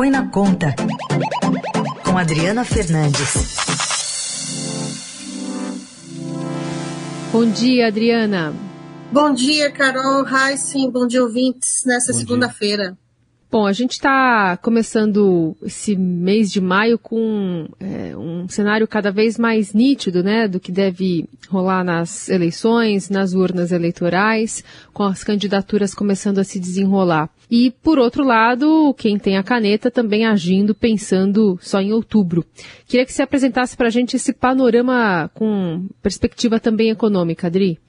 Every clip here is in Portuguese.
Põe na Conta, com Adriana Fernandes. Bom dia, Adriana. Bom dia, Carol, Heisen, bom dia, ouvintes, nessa segunda-feira. Bom, a gente está começando esse mês de maio com é, um cenário cada vez mais nítido, né, do que deve rolar nas eleições, nas urnas eleitorais, com as candidaturas começando a se desenrolar. E, por outro lado, quem tem a caneta também agindo, pensando só em outubro. Queria que você apresentasse para a gente esse panorama com perspectiva também econômica, Adri.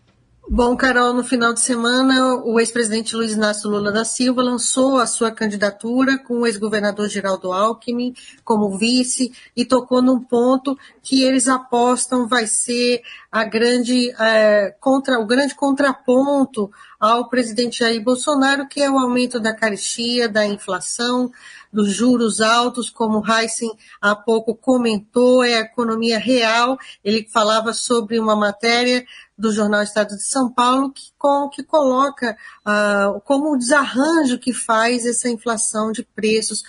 Bom, Carol, no final de semana, o ex-presidente Luiz Inácio Lula da Silva lançou a sua candidatura com o ex-governador Geraldo Alckmin como vice e tocou num ponto que eles apostam vai ser a grande, é, contra, o grande contraponto ao presidente Jair Bolsonaro, que é o aumento da caristia, da inflação, dos juros altos, como Heisen há pouco comentou, é a economia real. Ele falava sobre uma matéria do Jornal Estado de São Paulo, que, com, que coloca uh, como o desarranjo que faz essa inflação de preços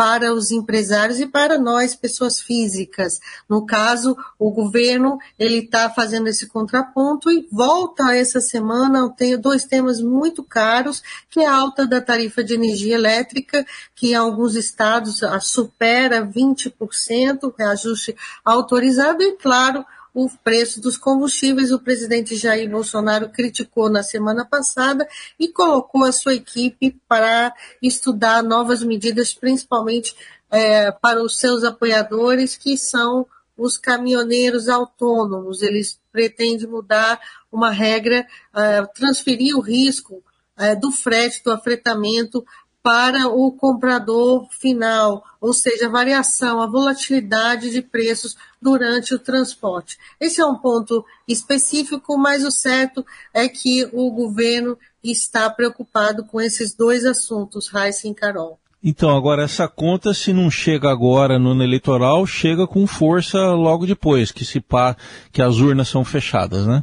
para os empresários e para nós, pessoas físicas. No caso, o governo ele está fazendo esse contraponto e volta essa semana. Tenho dois temas muito caros, que é a alta da tarifa de energia elétrica, que em alguns estados supera 20%, reajuste autorizado, e claro, o preço dos combustíveis. O presidente Jair Bolsonaro criticou na semana passada e colocou a sua equipe para estudar novas medidas, principalmente é, para os seus apoiadores, que são os caminhoneiros autônomos. Eles pretendem mudar uma regra, é, transferir o risco é, do frete, do afretamento para o comprador final, ou seja, a variação, a volatilidade de preços durante o transporte. Esse é um ponto específico, mas o certo é que o governo está preocupado com esses dois assuntos, Raíssa e Carol. Então, agora essa conta, se não chega agora no ano eleitoral, chega com força logo depois, que se pá, que as urnas são fechadas, né?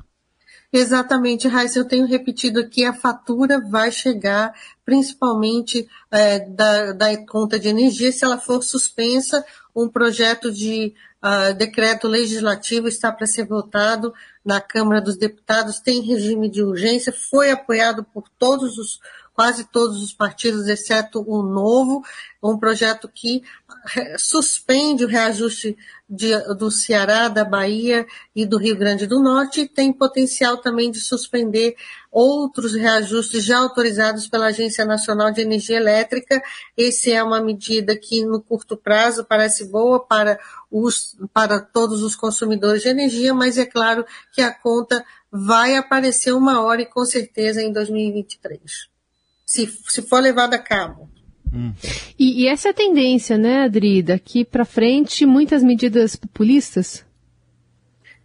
Exatamente, Raíssa, eu tenho repetido aqui, a fatura vai chegar principalmente é, da, da conta de energia, se ela for suspensa, um projeto de uh, decreto legislativo está para ser votado na Câmara dos Deputados, tem regime de urgência, foi apoiado por todos os quase todos os partidos, exceto o novo, um projeto que suspende o reajuste de, do Ceará, da Bahia e do Rio Grande do Norte e tem potencial também de suspender outros reajustes já autorizados pela Agência Nacional de Energia Elétrica. Essa é uma medida que no curto prazo parece boa para, os, para todos os consumidores de energia, mas é claro que a conta vai aparecer uma hora e com certeza em 2023 se, se for levado a cabo. Hum. E, e, essa é a tendência, né, Adri? Daqui para frente, muitas medidas populistas?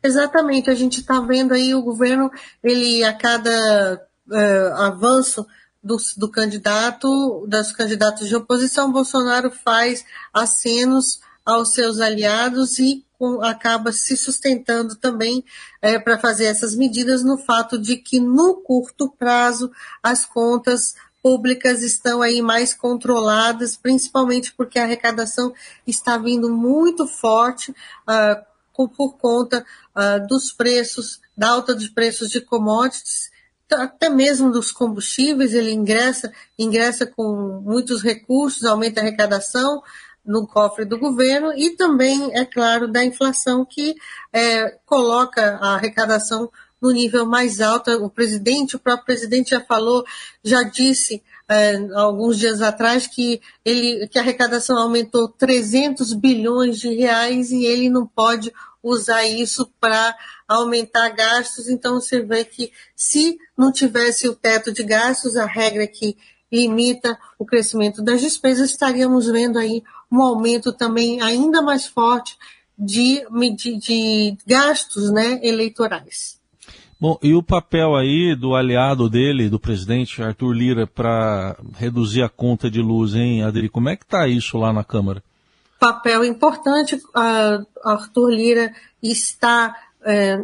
Exatamente. A gente está vendo aí o governo, ele a cada uh, avanço do, do candidato, das candidatos de oposição, Bolsonaro faz acenos aos seus aliados e acaba se sustentando também é, para fazer essas medidas no fato de que no curto prazo as contas públicas estão aí mais controladas, principalmente porque a arrecadação está vindo muito forte uh, por conta uh, dos preços, da alta dos preços de commodities, até mesmo dos combustíveis, ele ingressa, ingressa com muitos recursos, aumenta a arrecadação no cofre do governo e também, é claro, da inflação que é, coloca a arrecadação no nível mais alto. O presidente, o próprio presidente já falou, já disse é, alguns dias atrás que, ele, que a arrecadação aumentou 300 bilhões de reais e ele não pode usar isso para aumentar gastos. Então você vê que se não tivesse o teto de gastos, a regra que limita o crescimento das despesas, estaríamos vendo aí um aumento também ainda mais forte de, de, de gastos né, eleitorais. Bom, e o papel aí do aliado dele, do presidente Arthur Lira, para reduzir a conta de luz, hein, Adri? Como é que está isso lá na Câmara? Papel importante. Uh, Arthur Lira está é,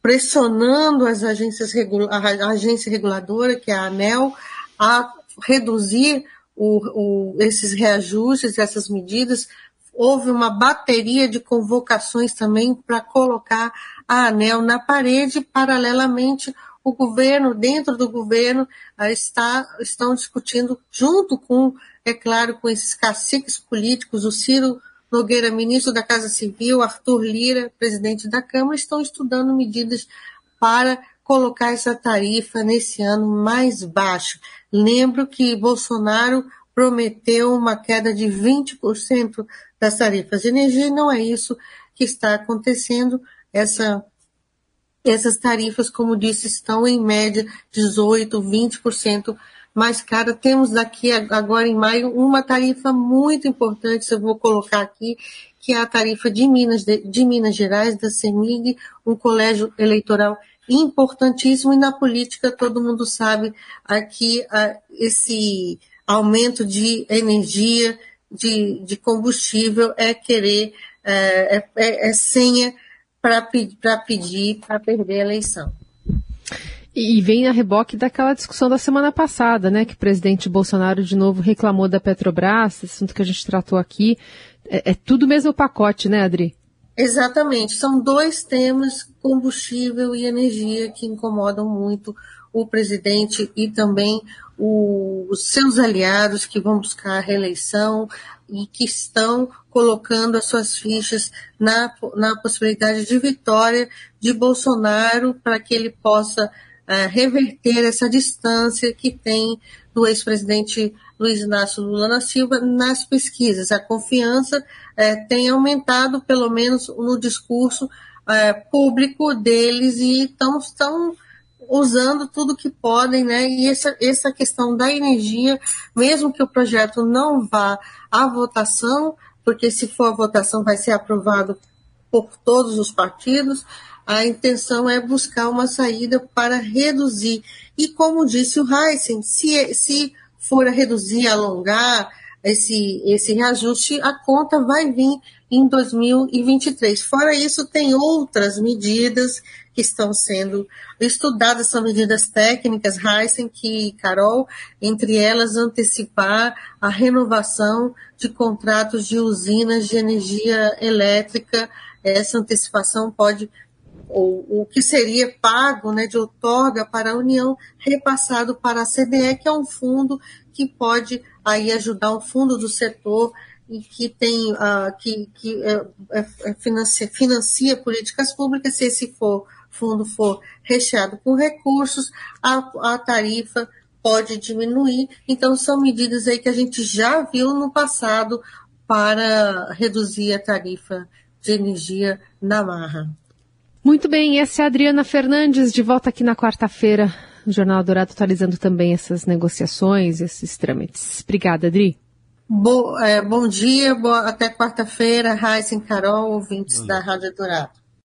pressionando as agências regula a agência reguladora, que é a ANEL, a reduzir o, o, esses reajustes, essas medidas, houve uma bateria de convocações também para colocar a ANEL na parede, paralelamente o governo, dentro do governo, está, estão discutindo, junto com, é claro, com esses caciques políticos, o Ciro Nogueira, ministro da Casa Civil, Arthur Lira, presidente da Câmara, estão estudando medidas para colocar essa tarifa nesse ano mais baixo. Lembro que Bolsonaro prometeu uma queda de 20% das tarifas de energia e não é isso que está acontecendo. Essa, essas tarifas, como disse, estão em média 18, 20% mais cara. Temos daqui agora em maio uma tarifa muito importante, eu vou colocar aqui, que é a tarifa de Minas, de, Minas Gerais, da CEMIG, um colégio eleitoral importantíssimo e na política todo mundo sabe aqui esse aumento de energia, de, de combustível é querer, é, é, é, é senha para pedir para perder a eleição. E vem a reboque daquela discussão da semana passada, né? Que o presidente Bolsonaro de novo reclamou da Petrobras, assunto que a gente tratou aqui. É, é tudo mesmo pacote, né, Adri? Exatamente. São dois temas, combustível e energia, que incomodam muito o presidente e também os seus aliados que vão buscar a reeleição e que estão colocando as suas fichas na, na possibilidade de vitória de Bolsonaro para que ele possa uh, reverter essa distância que tem do ex-presidente Luiz Inácio Lula da Silva nas pesquisas. A confiança uh, tem aumentado, pelo menos no discurso uh, público deles, e estão, estão usando tudo que podem, né? E essa, essa questão da energia, mesmo que o projeto não vá à votação, porque se for a votação vai ser aprovado por todos os partidos, a intenção é buscar uma saída para reduzir. E como disse o Heisen, se, se for a reduzir, alongar esse, esse reajuste, a conta vai vir em 2023. Fora isso, tem outras medidas que estão sendo estudadas, são medidas técnicas, Heisen, que Carol, entre elas antecipar a renovação de contratos de usinas de energia elétrica. Essa antecipação pode o, o que seria pago né, de outorga para a União, repassado para a CDE, que é um fundo que pode aí ajudar um fundo do setor e que tem uh, que, que é financia, financia, políticas públicas, se esse for, fundo for recheado com recursos, a, a tarifa pode diminuir. Então, são medidas aí que a gente já viu no passado para reduzir a tarifa de energia na marra. Muito bem, essa é a Adriana Fernandes, de volta aqui na quarta-feira, no Jornal Dourado, atualizando também essas negociações, esses trâmites. Obrigada, Adri. Bo, é, bom dia, boa, até quarta-feira, Raíssa e Carol, ouvintes da Rádio Dourado.